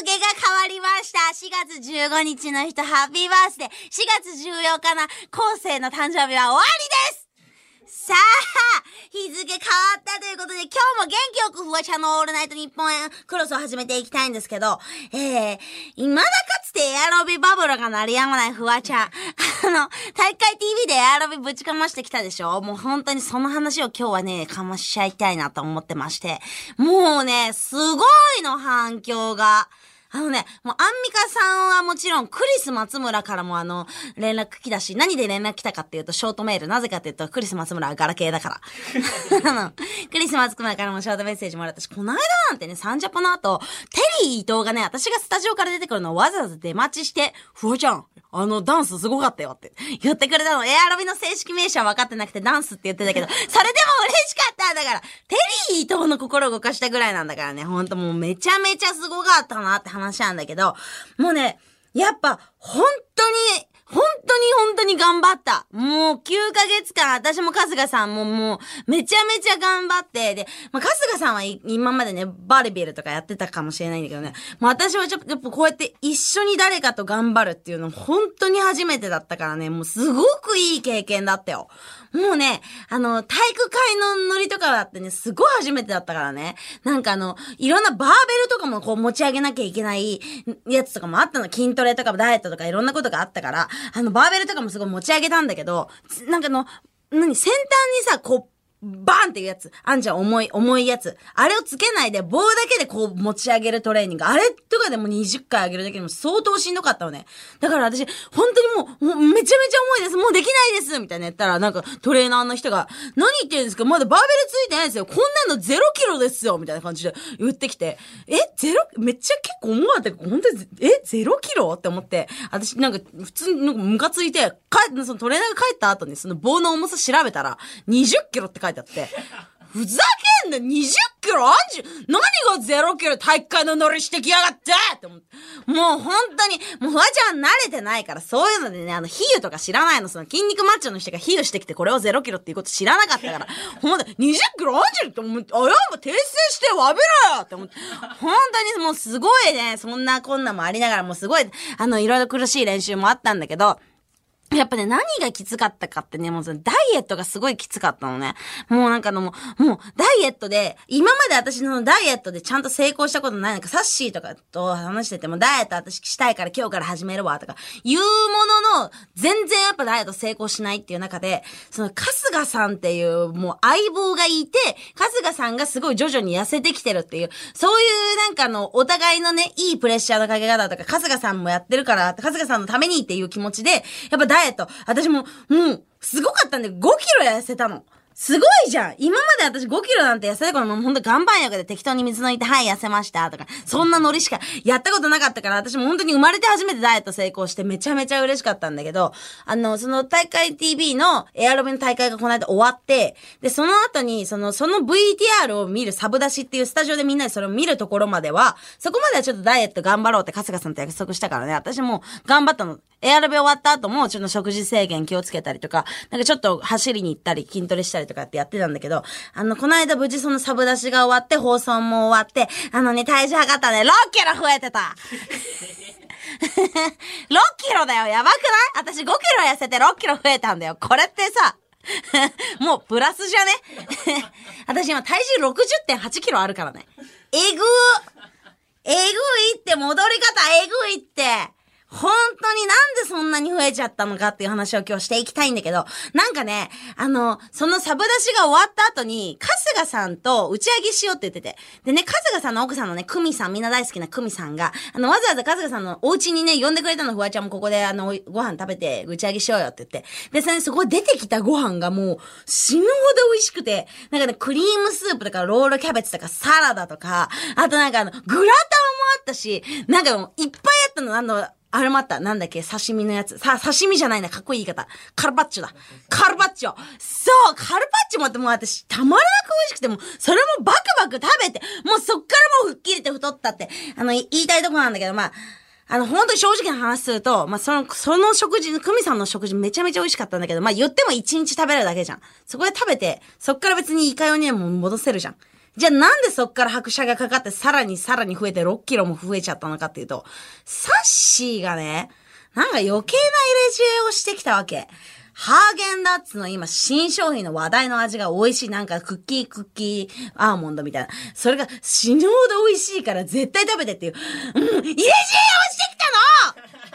日付が変わりました。4月15日の人、ハッピーバースデー。4月14日の後世の誕生日は終わりですさあ、日付変わったということで、今日も元気よくフワちゃんのオールナイトニッポンクロスを始めていきたいんですけど、えー、未だかつてエアロビバブルが鳴りやまないフワちゃん。あの、大会 TV でエアロビぶちかましてきたでしょ？もう本当にその話を今日はね、かましちゃいたいなと思ってまして。もうね、すごいの反響が。あのね、もうアンミカさんはもちろんクリス松村からもあの、連絡来たし、何で連絡来たかっていうとショートメール。なぜかっていうと、クリス松村はガラケーだから。あの、クリス松村からもショートメッセージもらったし、この間なんてね、サンジャポの後、テリー伊藤がね、私がスタジオから出てくるのをわざわざ出待ちして、フワちゃん、あの、ダンスすごかったよって言ってくれたの。エアロビの正式名称は分かってなくてダンスって言ってたけど、それでも嬉しかっただから、テリー伊藤の心を動かしたぐらいなんだからね、ほんともうめちゃめちゃすごかったなって話なんだけど、もうね、やっぱ、本当に、当に本当に頑張った。もう9ヶ月間、私も春日さんももう、めちゃめちゃ頑張って、で、まあ、春日さんは今までね、バリビルとかやってたかもしれないんだけどね、もう私はちょっと、やっぱこうやって一緒に誰かと頑張るっていうの本当に初めてだったからね、もうすごくいい経験だったよ。もうね、あの、体育会のノリとかだってね、すごい初めてだったからね。なんかあの、いろんなバーベルとかもこう持ち上げなきゃいけないやつとかもあったの。筋トレとかダイエットとかいろんなことがあったから、あの、バーベルとかもすごい持ち上げたんだけど、なんかの、何、先端にさ、こう、バーンっていうやつ。あんじゃん、重い、重いやつ。あれをつけないで、棒だけでこう持ち上げるトレーニング。あれとかでも20回上げるだけでも相当しんどかったのね。だから私、本当にもう、もうめちゃめちゃ重いです。もうできないですみたいな言ったら、なんかトレーナーの人が、何言ってるんですか？まだバーベルついてないですよ。こんなの0キロですよみたいな感じで言ってきて、え、ゼロ、めっちゃ結構重かった。本当に、え、0キロ？って思って、私なんか普通になんかムカついて、帰って、そのトレーナーが帰った後にその棒の重さ調べたら、20キロって書いてあって、ふざけんな !20 キロあんじゅ何が0キロ体育会のノリしてきやがってって思って。もう本当に、もうフワちゃん慣れてないから、そういうのでね、あの、比喩とか知らないの。その筋肉マッチョの人が比喩してきて、これを0キロっていうこと知らなかったから、ほんと、20キロあんじゅって思って、あ、やっぱ訂正してわべろよって思って。本当にもうすごいね、そんなこんなもありながら、もうすごい、あの、いろいろ苦しい練習もあったんだけど、やっぱね、何がきつかったかってね、もうそのダイエットがすごいきつかったのね。もうなんかのもう、もうダイエットで、今まで私のダイエットでちゃんと成功したことない、なんかサッシーとかと話してても、ダイエット私したいから今日から始めるわ、とか、言うものの、全然やっぱダイエット成功しないっていう中で、その春日さんっていうもう相棒がいて、春日さんがすごい徐々に痩せてきてるっていう、そういうなんかの、お互いのね、いいプレッシャーのかけ方とか、春日さんもやってるから、春日さんのためにっていう気持ちで、やっぱダイエット、私も、もう、すごかったんで、5キロ痩せたの。すごいじゃん。今まで私5キロなんて痩せた頃もうほんと岩盤浴で適当に水抜いて、はい、痩せましたとか、そんなノリしかやったことなかったから、私も本当に生まれて初めてダイエット成功してめちゃめちゃ嬉しかったんだけど、あの、その大会 TV のエアロビの大会がこの間終わって、で、その後に、その、その VTR を見るサブ出しっていうスタジオでみんなでそれを見るところまでは、そこまではちょっとダイエット頑張ろうって春日さんと約束したからね、私も頑張ったの。エアロビ終わった後も、ちょっと食事制限気をつけたりとか、なんかちょっと走りに行ったり、筋トレしたりとかってやってたんだけど、あの、この間無事そのサブ出しが終わって、放送も終わって、あのね、体重測ったね、6キロ増えてた。6キロだよ。やばくない？私5キロ痩せて6キロ増えたんだよ。これってさ、もうプラスじゃね？私今体重60.8キロあるからね。えぐー。えぐいって戻り方えぐいって。本当になんでそんなに増えちゃったのかっていう話を今日していきたいんだけど、なんかね、あの、そのサブ出しが終わった後に、春日さんと打ち上げしようって言ってて。でね、春日さんの奥さんのね、久美さん、みんな大好きな久美さんが、あの、わざわざ春日さんのお家にね、呼んでくれたの、フワちゃんもここで、あの、ご飯食べて打ち上げしようよって言って。で、それそこ出てきたご飯がもう、死ぬほど美味しくて、なんかね、クリームスープとか、ロールキャベツとか、サラダとか、あとなんかあの、グラタンもあったし、なんかもう、いっぱいあったの、あの、あれもあった。なんだっけ？刺身のやつ。さ、刺身じゃないな。かっこいい言い方。カルパッチョだ。カルパッチョ。そう、カルパッチョもってもう私、たまらなく美味しくて、もそれもバクバク食べて、もうそっからもう吹っ切れて太ったって、あの、言いたいとこなんだけど、まあ、あの、本当に正直な話すると、まあ、その、その食事、クミさんの食事めちゃめちゃ美味しかったんだけど、まあ、言っても一日食べるだけじゃん。そこで食べて、そっから別にいかようにも戻せるじゃん。じゃあなんでそっから拍車がかかってさらにさらに増えて6キロも増えちゃったのかっていうと、サッシーがね、なんか余計な入れ知恵をしてきたわけ。ハーゲンダッツの今新商品の話題の味が美味しい。なんかクッキークッキーアーモンドみたいな。それが死ぬほど美味しいから絶対食べてっていう。うん、入れ知恵をしてきたの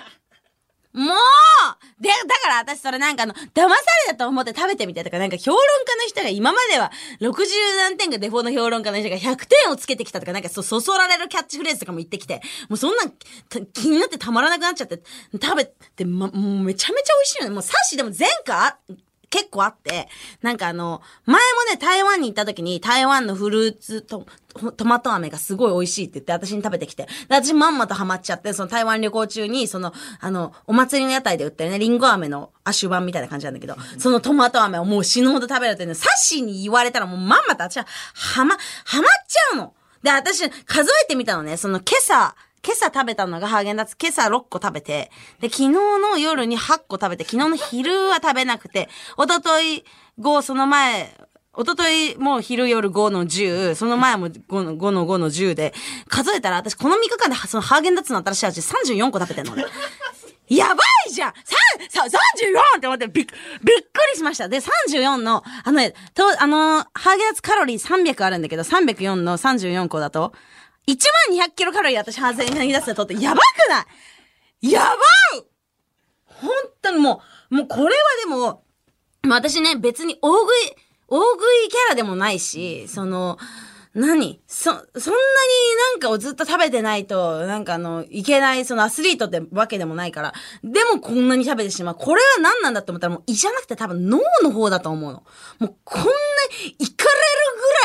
もうで、だから私それなんかあの、騙されたと思って食べてみたとか、なんか評論家の人が今までは60何点がデフォの評論家の人が100点をつけてきたとか、なんかそ、そそられるキャッチフレーズとかも言ってきて、もうそんな気になってたまらなくなっちゃって、食べて、ま、もうめちゃめちゃ美味しいよね。もうサッシでも前回結構あって、なんかあの、前もね、台湾に行った時に台湾のフルーツと、トマト飴がすごい美味しいって言って私に食べてきて、で、私まんまとハマっちゃって、その台湾旅行中に、その、あの、お祭りの屋台で売ってるね、リンゴ飴のアシュ版みたいな感じなんだけど、そのトマト飴をもう死ぬほど食べるってね、サッシーに言われたらもうまんまと私は、はま、はまっちゃうの。で、私、数えてみたのね、その今朝、今朝食べたのがハーゲンダッツ、今朝6個食べて、で、昨日の夜に8個食べて、昨日の昼は食べなくて、おととい5、その前、おとといもう昼夜5の10、その前も5の ,5 の5の10で、数えたら私この3日間でそのハーゲンダッツの新しい味34個食べてんのね。やばいじゃん！さ、さ、34って思ってびっ、びっくりしました。で、34の、あのね、と、あの、ハーゲンダッツカロリー300あるんだけど、304の34個だと、1万200キロカロリー私、ハーゼンに出すとって、やばくない？やばい本当にもう、もうこれはでも、私ね、別に大食い、大食いキャラでもないし、その、何？そ、そんなになんかをずっと食べてないと、なんかあの、いけない、そのアスリートってわけでもないから、でもこんなに食べてしまう。これは何なんだって思ったらもう胃じゃなくて多分脳の方だと思うの。もうこんな、いかれ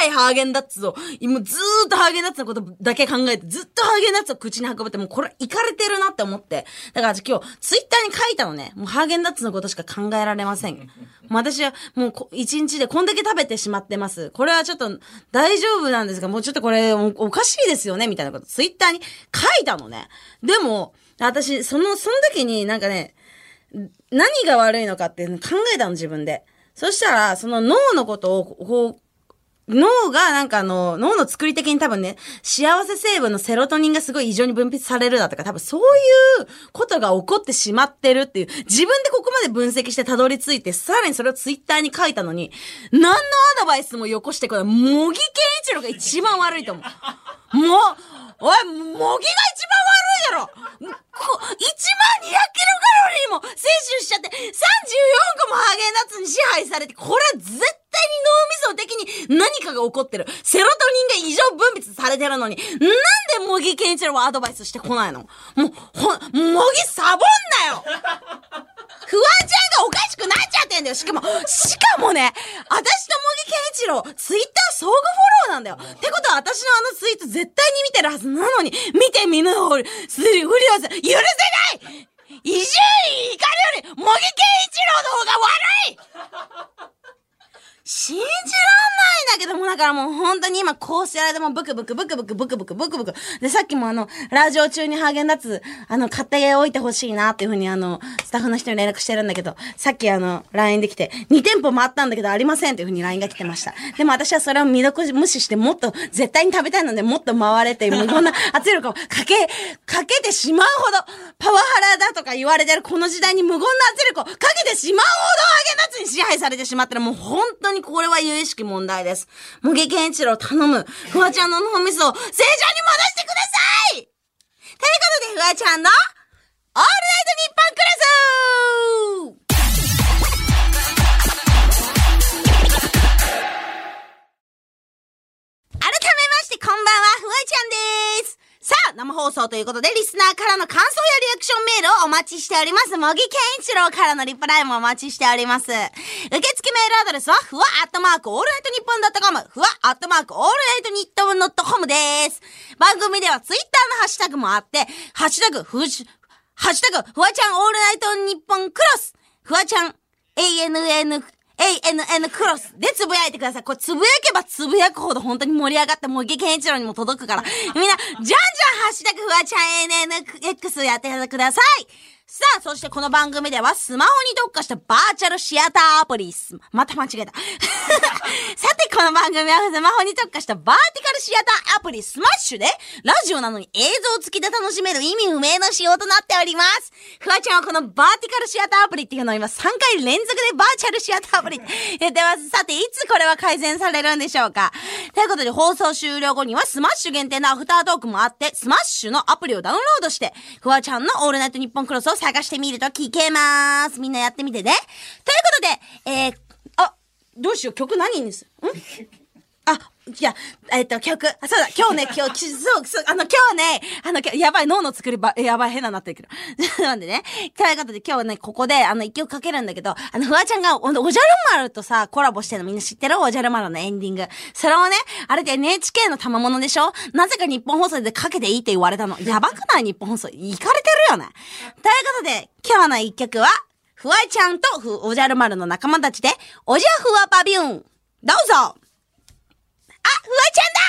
いハーゲンダッツを、もうずーっとハーゲンダッツのことだけ考えて、ずっとハーゲンダッツを口に運ぶって、もうこれいかれてるなって思って。だから今日、ツイッターに書いたのね。もうハーゲンダッツのことしか考えられません。私はもう一日でこんだけ食べてしまってます。これはちょっと大丈夫なんですが、もうちょっとこれおかしいですよねみたいなこと、ツイッターに書いたのね。でも、私、その、その時になんかね、何が悪いのかって考えたの自分で。そしたら、その脳のことを、こう、脳がなんかあの、脳の作り的に多分ね、幸せ成分のセロトニンがすごい異常に分泌されるだとか、多分そういうことが起こってしまってるっていう、自分でここまで分析してたどり着いて、さらにそれをツイッターに書いたのに、何のアドバイスもよこしてこない。模擬健一郎が一番悪いと思う。もう、おい、模擬が一番悪いやろこ !1 万200キロカロリーも摂取しちゃって、34個もハーゲンダッツに支配されて、これは絶対脳みそ的に何かが起こってる。セロトニンが異常分泌されてるのに、なんで模擬健一郎はアドバイスしてこないの？もう、ほ、模擬サボんなよ！フワちゃんがおかしくなっちゃってんだよ！しかも、しかもね、私と模擬健一郎、ツイッター相互フォローなんだよ。ってことは私のあのツイート絶対に見てるはずなのに、見て見ぬふり、すり、ふりをせ、許せない！伊集院光より、模擬健一郎の方が悪い！信じらんないんだけども、だからもう本当に今こうしてられてもブクブクブクブクブクブクブクブク。で、さっきもあの、ラジオ中にハーゲンダッツ、あの、買っておいてほしいなっていうふうにあの、スタッフの人に連絡してるんだけど、さっきあの、LINE できて、2店舗回ったんだけどありませんっていうふうに LINE が来てました。でも私はそれを未読無視してもっと絶対に食べたいのでもっと回れて、無言な圧力をかけ、かけてしまうほど、パワハラだとか言われてるこの時代に無言な圧力をかけてしまうほどハーゲンダッツに支配されてしまったらもう本当ににこれは有意識問題です。茂木健一郎頼む。フワちゃんの脳みそを正常に戻してくださいということで、フワちゃんの、オールナイトニッポンクラス改めまして、こんばんは、フワちゃんです。さあ、生放送ということで、リスナーからの感想やリアクションメールをお待ちしております。茂木健一郎からのリプライもお待ちしております。受付メールアドレスは、ふわアットマークオールナイトニッポンドットコム、ふわアットマークオールナイトニッポンドットコムです。番組ではツイッターのハッシュタグもあって、ハッシュタグ、ふじ、ハッシュタグ、ふわちゃんオールナイトニッポンクロス、ふわちゃん、ANN ANN クロスでつぶやいてください。これつぶやけばつぶやくほど本当に盛り上がってもう茂木健一郎にも届くから。みんな、じゃんじゃんハッシュタグフワちゃん ANNX やってください。さあ、そしてこの番組ではスマホに特化したバーチャルシアターアプリ、また間違えた。さて、この番組はスマホに特化したバーティカルシアターアプリスマッシュで、ラジオなのに映像付きで楽しめる意味不明の仕様となっております。フワちゃんはこのバーティカルシアターアプリっていうのを今3回連続でバーチャルシアターアプリって言ってます。さて、いつこれは改善されるんでしょうかということで、放送終了後にはスマッシュ限定のアフタートークもあって、スマッシュのアプリをダウンロードして、フワちゃんのオールナイトニッポンクロスを探してみると聞けます。みんなやってみてね。ということで、えー、あ、どうしよう、曲何にする？ん、いや、えっと、曲。あ、そうだ、今日ね、今日、そう、そう、あの、今日ね、あの、やばい、脳の作りば、やばい、変ななってるけど。なんでね、ということで今日はね、ここで、あの、一曲かけるんだけど、あの、フワちゃんが、おおじゃる丸とさ、コラボしてるのみんな知ってる？おじゃる丸のエンディング。それをね、あれで NHK の賜物でしょ？なぜか日本放送でかけていいって言われたの。やばくない？日本放送。行かれてるよね。ということで、今日の一曲は、フワちゃんとふおじゃる丸の仲間たちで、おじゃふわパビューン。どうぞあ、フワちゃんだ